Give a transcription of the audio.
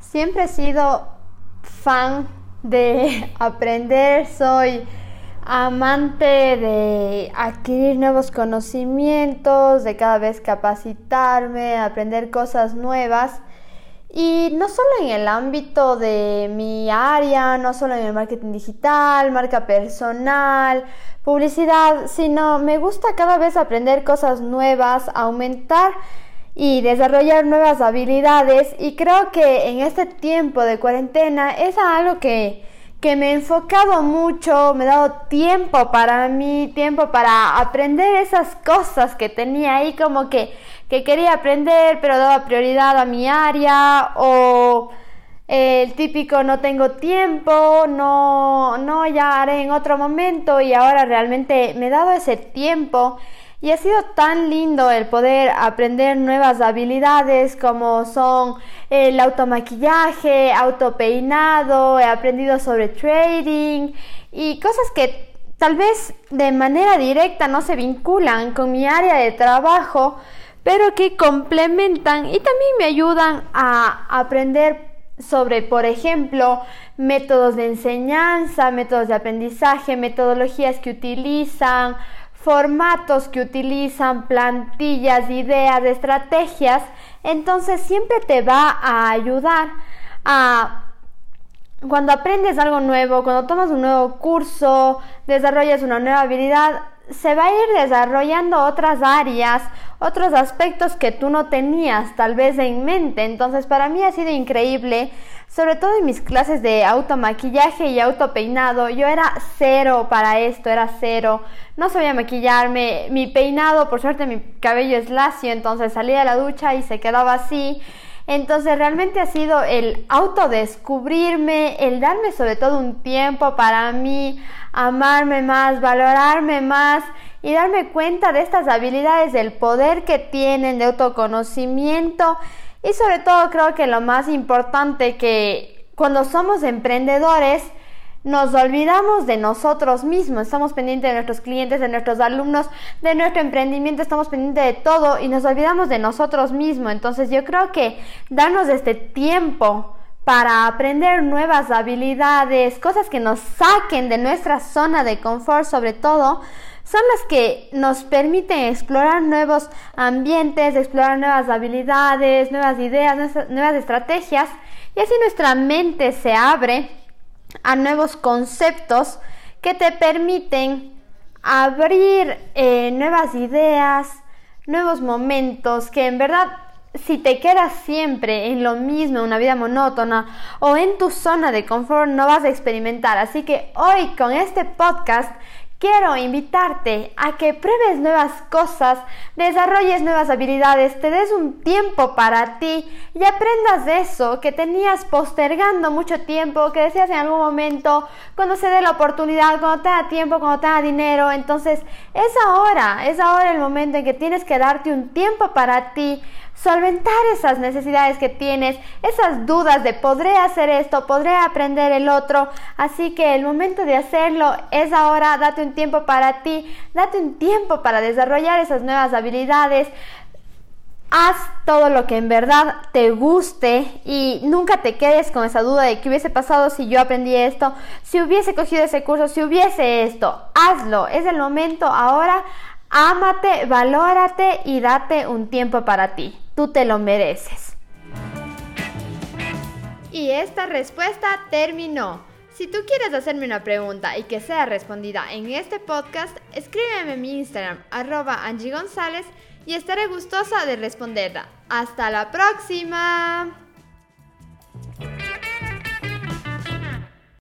Siempre he sido fan de aprender, soy amante de adquirir nuevos conocimientos, de cada vez capacitarme, aprender cosas nuevas. Y no solo en el ámbito de mi área, no solo en el marketing digital, marca personal, publicidad, sino me gusta cada vez aprender cosas nuevas, aumentar y desarrollar nuevas habilidades. Y creo que en este tiempo de cuarentena es algo que, que me he enfocado mucho, me he dado tiempo para mí, tiempo para aprender esas cosas que tenía ahí como que, que quería aprender pero daba prioridad a mi área o el típico no tengo tiempo, no, no, ya haré en otro momento y ahora realmente me he dado ese tiempo y ha sido tan lindo el poder aprender nuevas habilidades como son el automaquillaje, autopeinado, he aprendido sobre trading y cosas que tal vez de manera directa no se vinculan con mi área de trabajo, pero que complementan y también me ayudan a aprender sobre, por ejemplo, métodos de enseñanza, métodos de aprendizaje, metodologías que utilizan, formatos que utilizan, plantillas, ideas, estrategias, entonces siempre te va a ayudar a cuando aprendes algo nuevo, cuando tomas un nuevo curso, desarrollas una nueva habilidad, se va a ir desarrollando otras áreas, otros aspectos que tú no tenías tal vez en mente. Entonces para mí ha sido increíble, sobre todo en mis clases de automaquillaje y autopeinado. Yo era cero para esto, era cero. No sabía maquillarme. Mi peinado, por suerte mi cabello es lacio, entonces salía de la ducha y se quedaba así. Entonces realmente ha sido el autodescubrirme, el darme sobre todo un tiempo para mí, amarme más, valorarme más y darme cuenta de estas habilidades, del poder que tienen, de autoconocimiento. Y sobre todo creo que lo más importante que cuando somos emprendedores, nos olvidamos de nosotros mismos, estamos pendientes de nuestros clientes, de nuestros alumnos, de nuestro emprendimiento, estamos pendientes de todo y nos olvidamos de nosotros mismos. Entonces yo creo que darnos este tiempo para aprender nuevas habilidades, cosas que nos saquen de nuestra zona de confort sobre todo, son las que nos permiten explorar nuevos ambientes, explorar nuevas habilidades, nuevas ideas, nuevas estrategias y así nuestra mente se abre a nuevos conceptos que te permiten abrir eh, nuevas ideas, nuevos momentos que en verdad si te quedas siempre en lo mismo, una vida monótona o en tu zona de confort no vas a experimentar. Así que hoy con este podcast Quiero invitarte a que pruebes nuevas cosas, desarrolles nuevas habilidades, te des un tiempo para ti y aprendas de eso que tenías postergando mucho tiempo, que decías en algún momento, cuando se dé la oportunidad, cuando te da tiempo, cuando te da dinero. Entonces es ahora, es ahora el momento en que tienes que darte un tiempo para ti solventar esas necesidades que tienes, esas dudas de podré hacer esto, podré aprender el otro. Así que el momento de hacerlo es ahora, date un tiempo para ti, date un tiempo para desarrollar esas nuevas habilidades. Haz todo lo que en verdad te guste y nunca te quedes con esa duda de qué hubiese pasado si yo aprendí esto, si hubiese cogido ese curso, si hubiese esto. Hazlo, es el momento ahora. Ámate, valórate y date un tiempo para ti. Tú te lo mereces. Y esta respuesta terminó. Si tú quieres hacerme una pregunta y que sea respondida en este podcast, escríbeme en mi Instagram, arroba Angie González, y estaré gustosa de responderla. ¡Hasta la próxima!